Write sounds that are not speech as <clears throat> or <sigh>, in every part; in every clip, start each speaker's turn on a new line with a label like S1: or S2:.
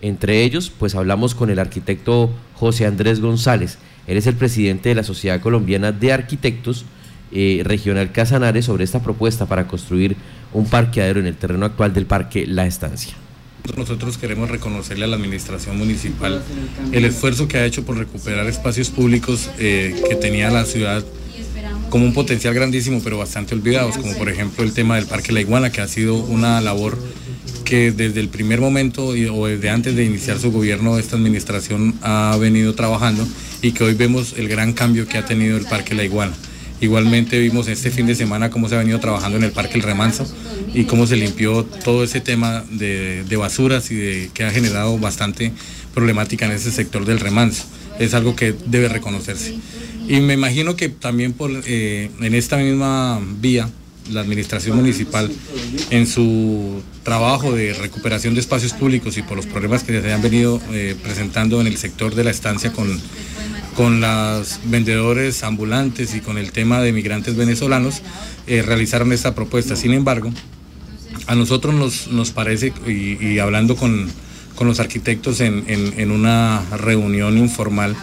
S1: Entre ellos, pues hablamos con el arquitecto José Andrés González. Él es el presidente de la Sociedad Colombiana de Arquitectos eh, Regional Casanares sobre esta propuesta para construir un parqueadero en el terreno actual del Parque La Estancia.
S2: Nosotros queremos reconocerle a la administración municipal el esfuerzo que ha hecho por recuperar espacios públicos eh, que tenía la ciudad como un potencial grandísimo, pero bastante olvidados, como por ejemplo el tema del Parque La Iguana, que ha sido una labor que desde el primer momento o desde antes de iniciar su gobierno esta administración ha venido trabajando y que hoy vemos el gran cambio que ha tenido el Parque La Iguana. Igualmente vimos este fin de semana cómo se ha venido trabajando en el Parque El Remanso y cómo se limpió todo ese tema de, basuras y de, que ha generado bastante problemática en ese sector del remanso. Es algo que debe reconocerse. Y me imagino que también por, eh, en esta misma vía, la administración municipal, en su trabajo de recuperación de espacios públicos y por los problemas que se han venido eh, presentando en el sector de la estancia con, con los vendedores ambulantes y con el tema de migrantes venezolanos, eh, realizaron esta propuesta. Sin embargo, a nosotros nos, nos parece, y, hablando con, los arquitectos en, en una reunión informal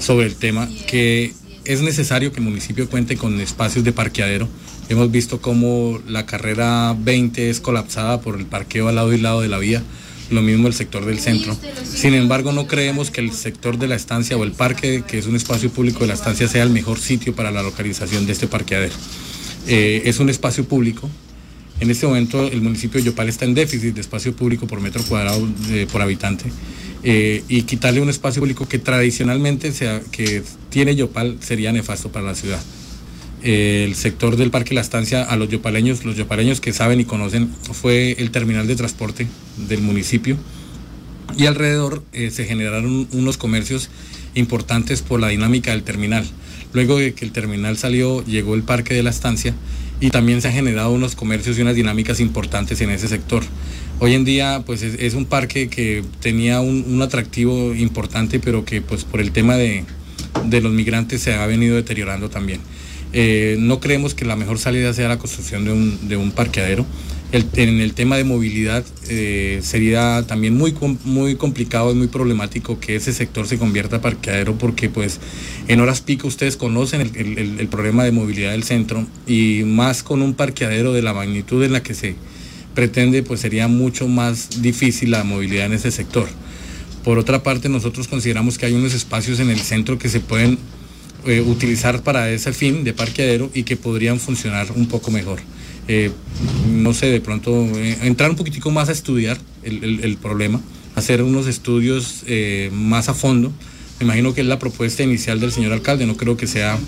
S2: sobre el tema, que es necesario que el municipio cuente con espacios de parqueadero. Hemos visto cómo la carrera 20 es colapsada por el parqueo al lado y lado de la vía, lo mismo el sector del centro. Sin embargo, no creemos que el sector de la estancia o el parque, que es un espacio público de la estancia, sea el mejor sitio para la localización de este parqueadero. Eh, es un espacio público. En este momento el municipio de Yopal está en déficit de espacio público por metro cuadrado por habitante. Eh, y quitarle un espacio público que tradicionalmente sea, que tiene Yopal sería nefasto para la ciudad. El sector del Parque La Estancia a los yopaleños, los yopaleños que saben y conocen, fue el terminal de transporte del municipio y alrededor eh, se generaron unos comercios importantes por la dinámica del terminal. Luego de que el terminal salió, llegó el Parque de la Estancia y también se han generado unos comercios y unas dinámicas importantes en ese sector. Hoy en día pues es, un parque que tenía un, atractivo importante, pero que pues por el tema de, los migrantes se ha venido deteriorando también. Eh, no creemos que la mejor salida sea la construcción de un, parqueadero. en el tema de movilidad eh, sería también muy, muy complicado y muy problemático que ese sector se convierta a parqueadero porque pues en horas pico ustedes conocen el, el problema de movilidad del centro y más con un parqueadero de la magnitud en la que se, pretende, pues sería mucho más difícil la movilidad en ese sector. Por otra parte, nosotros consideramos que hay unos espacios en el centro que se pueden eh, utilizar para ese fin de parqueadero y que podrían funcionar un poco mejor. Eh, no sé, de pronto eh, entrar un poquitico más a estudiar el, problema, hacer unos estudios más a fondo. Me imagino que es la propuesta inicial del señor alcalde, no creo que sea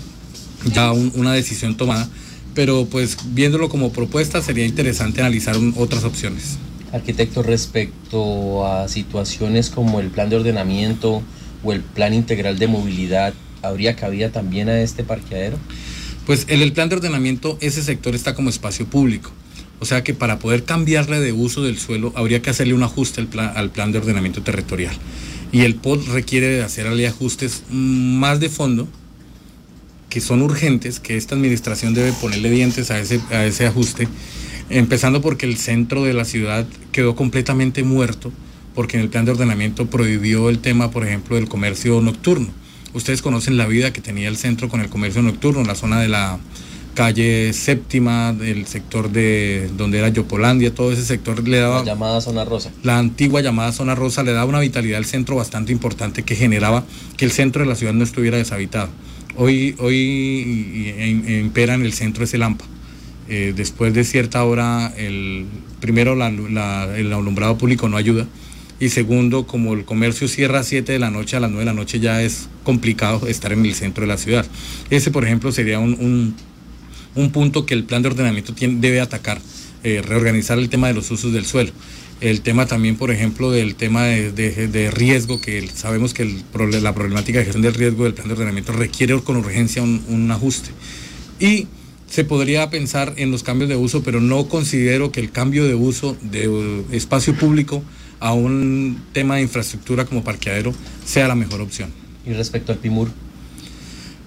S2: ya una decisión tomada, pero pues viéndolo como propuesta sería interesante analizar otras opciones.
S1: Arquitecto, respecto a situaciones como el plan de ordenamiento o el plan integral de movilidad, ¿habría cabida también a este parqueadero?
S2: Pues en el plan de ordenamiento ese sector está como espacio público. O sea que para poder cambiarle de uso del suelo habría que hacerle un ajuste al plan, al plan de ordenamiento territorial. Y el POD requiere de hacerle ajustes más de fondo que son urgentes, que esta administración debe ponerle dientes a ese, a ese ajuste, empezando porque el centro de la ciudad quedó completamente muerto, porque en el plan de ordenamiento prohibió el tema, por ejemplo, del comercio nocturno. Ustedes conocen la vida que tenía el centro con el comercio nocturno, la zona de la calle séptima, del sector de donde era Yopolandia, todo ese sector le daba...
S1: La llamada zona rosa.
S2: La antigua llamada zona rosa le daba una vitalidad al centro bastante importante que generaba que el centro de la ciudad no estuviera deshabitado. Hoy, hoy impera en el centro ese Lampa. Eh, después de cierta hora, el, primero el alumbrado público no ayuda. Y segundo, como el comercio cierra a 7 de la noche, a las 9 de la noche ya es complicado estar en el centro de la ciudad. Ese, por ejemplo, sería un, punto que el plan de ordenamiento debe atacar, eh, reorganizar el tema de los usos del suelo el tema también, por ejemplo, del tema de, riesgo, que sabemos que la problemática de gestión del riesgo del plan de ordenamiento requiere con urgencia un, ajuste. Y se podría pensar en los cambios de uso, pero no considero que el cambio de uso de espacio público a un tema de infraestructura como parqueadero sea la mejor opción.
S1: ¿Y respecto al PIMUR?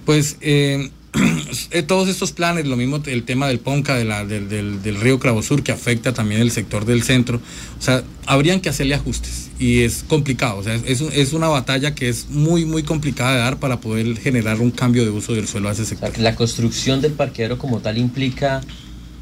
S2: Pues eh, <clears throat> eh, todos estos planes, lo mismo el tema del Ponca, de la, del, del, río Sur, que afecta también el sector del centro, o sea, habrían que hacerle ajustes y es complicado, o sea, es, es una batalla que es muy, muy complicada de dar para poder generar un cambio de uso del suelo a ese sector.
S1: La construcción del parqueadero como tal implica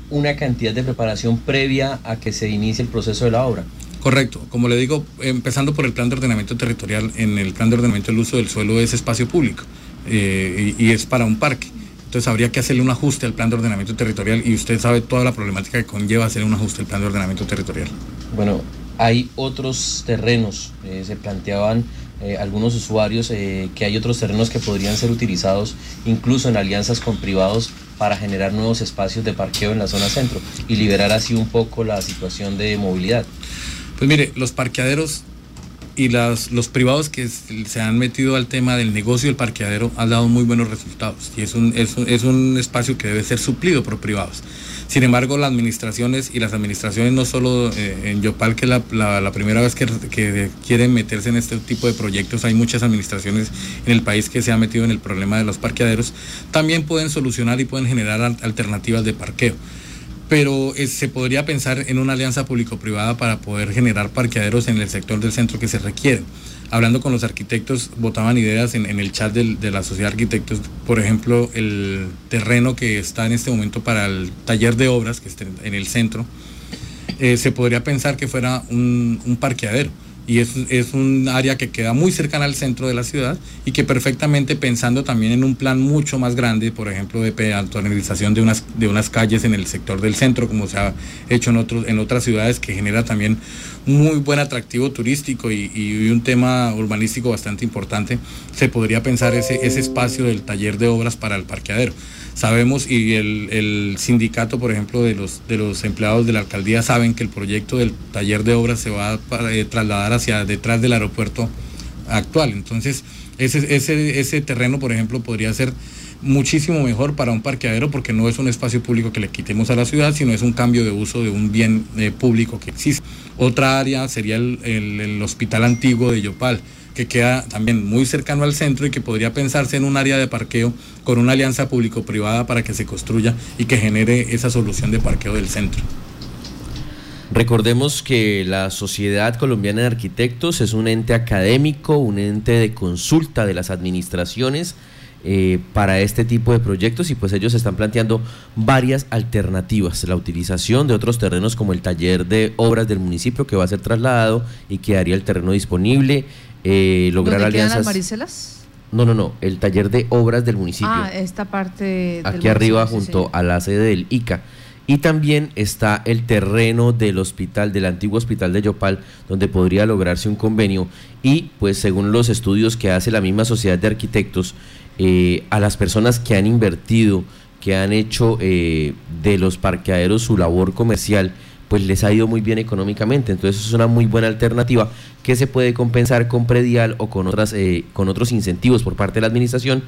S1: una cantidad de preparación previa a que se inicie el proceso de la obra.
S2: Correcto, como le digo, empezando por el plan de ordenamiento territorial, en el plan de ordenamiento del uso del suelo es espacio público eh, y, es para un parque. Entonces habría que hacerle un ajuste al plan de ordenamiento territorial y usted sabe toda la problemática que conlleva hacer un ajuste al plan de ordenamiento territorial.
S1: Bueno, hay otros terrenos, eh, se planteaban eh, algunos usuarios que hay otros terrenos que podrían ser utilizados incluso en alianzas con privados para generar nuevos espacios de parqueo en la zona centro y liberar así un poco la situación de movilidad.
S2: Pues mire, los parqueaderos y las, los privados que se han metido al tema del negocio del parqueadero han dado muy buenos resultados y es un, es es un espacio que debe ser suplido por privados. Sin embargo, las administraciones y las administraciones, no solo eh, en Yopal, que es la, la, primera vez que, que, quieren meterse en este tipo de proyectos, hay muchas administraciones en el país que se han metido en el problema de los parqueaderos, también pueden solucionar y pueden generar alternativas de parqueo pero eh, se podría pensar en una alianza público-privada para poder generar parqueaderos en el sector del centro que se requieren. Hablando con los arquitectos, votaban ideas en, el chat de la sociedad de arquitectos, por ejemplo, el terreno que está en este momento para el taller de obras, que está en el centro, eh, se podría pensar que fuera un parqueadero y es, es, un área que queda muy cercana al centro de la ciudad y que perfectamente pensando también en un plan mucho más grande, por ejemplo, de peatonalización de unas, de unas calles en el sector del centro, como se ha hecho en, otros, en otras ciudades, que genera también muy buen atractivo turístico y, un tema urbanístico bastante importante, se podría pensar ese, ese espacio del taller de obras para el parqueadero. Sabemos y el, sindicato, por ejemplo, de los, de los empleados de la alcaldía saben que el proyecto del taller de obras se va a eh, trasladar hacia detrás del aeropuerto actual. Entonces, ese, ese, ese terreno, por ejemplo, podría ser muchísimo mejor para un parqueadero porque no es un espacio público que le quitemos a la ciudad, sino es un cambio de uso de un bien eh, público que existe. Otra área sería el, el hospital antiguo de Yopal que queda también muy cercano al centro y que podría pensarse en un área de parqueo con una alianza público-privada para que se construya y que genere esa solución de parqueo del centro.
S1: Recordemos que la Sociedad Colombiana de Arquitectos es un ente académico, un ente de consulta de las administraciones eh, para este tipo de proyectos y pues ellos están planteando varias alternativas, la utilización de otros terrenos como el taller de obras del municipio que va a ser trasladado y quedaría el terreno disponible, eh, lograr
S3: ¿Dónde
S1: alianzas.
S3: Las Maricelas?
S1: No, no, no, el taller de obras del municipio.
S3: Ah, esta parte.
S1: Aquí arriba, junto a la sede del ICA. Y también está el terreno del hospital, del antiguo hospital de Yopal, donde podría lograrse un convenio. Y, pues, según los estudios que hace la misma sociedad de arquitectos, eh, a las personas que han invertido, que han hecho eh, de los parqueaderos su labor comercial, pues les ha ido muy bien económicamente. Entonces es una muy buena alternativa que se puede compensar con predial o con, otras, eh, con otros incentivos por parte de la administración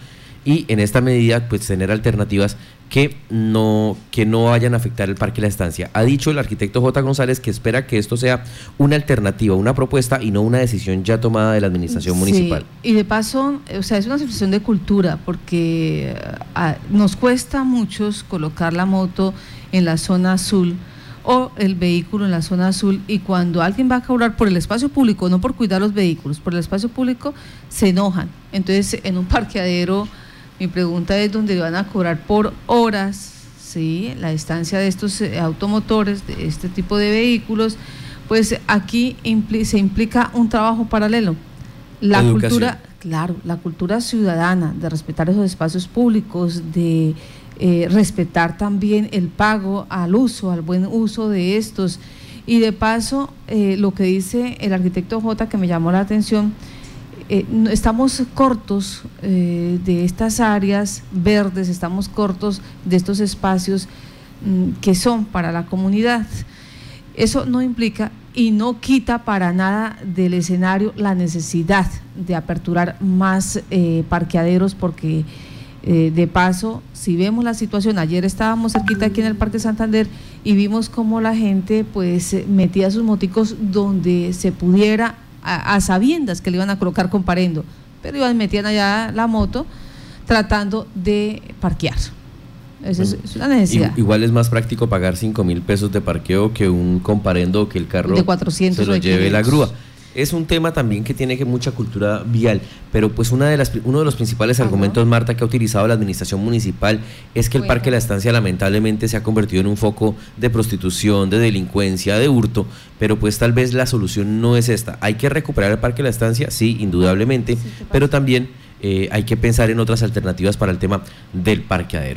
S1: y en esta medida pues tener alternativas que no, que no vayan a afectar el parque y la estancia. Ha dicho el arquitecto J. González que espera que esto sea una alternativa, una propuesta y no una decisión ya tomada de la administración municipal.
S3: Y de paso, o sea, es una situación de cultura porque ah, nos cuesta a muchos colocar la moto en la zona azul o el vehículo en la zona azul y cuando alguien va a cobrar por el espacio público, no por cuidar los vehículos, por el espacio público, se enojan. Entonces, en un parqueadero, mi pregunta es dónde van a cobrar por horas, ¿sí? la distancia de estos eh, automotores, de este tipo de vehículos, pues aquí se implica un trabajo paralelo. La cultura, claro, la cultura ciudadana de respetar esos espacios públicos, de eh, respetar también el pago al uso, al buen uso de estos. Y de paso, eh, lo que dice el arquitecto J, que me llamó la atención, eh, estamos cortos de estas áreas verdes, estamos cortos de estos espacios mm, que son para la comunidad. Eso no implica y no quita para nada del escenario la necesidad de aperturar más parqueaderos porque eh, de paso, si vemos la situación, ayer estábamos cerquita aquí en el Parque Santander y vimos cómo la gente pues eh, metía sus moticos donde se pudiera, a, sabiendas que le iban a colocar comparendo, pero iban, metían allá la moto, tratando de parquear. Esa es, una necesidad.
S1: Igual es más práctico pagar 5 mil pesos de parqueo que un comparendo que el carro
S3: de 400
S1: se lo lleve la grúa es un tema también que tiene que mucha cultura vial, pero pues una de las, uno de los principales argumentos, Marta, que ha utilizado la administración municipal es que el Parque La Estancia lamentablemente se ha convertido en un foco de prostitución, de delincuencia, de hurto, pero pues tal vez la solución no es esta. Hay que recuperar el Parque La Estancia, sí, indudablemente, pero también eh, hay que pensar en otras alternativas para el tema del parqueadero.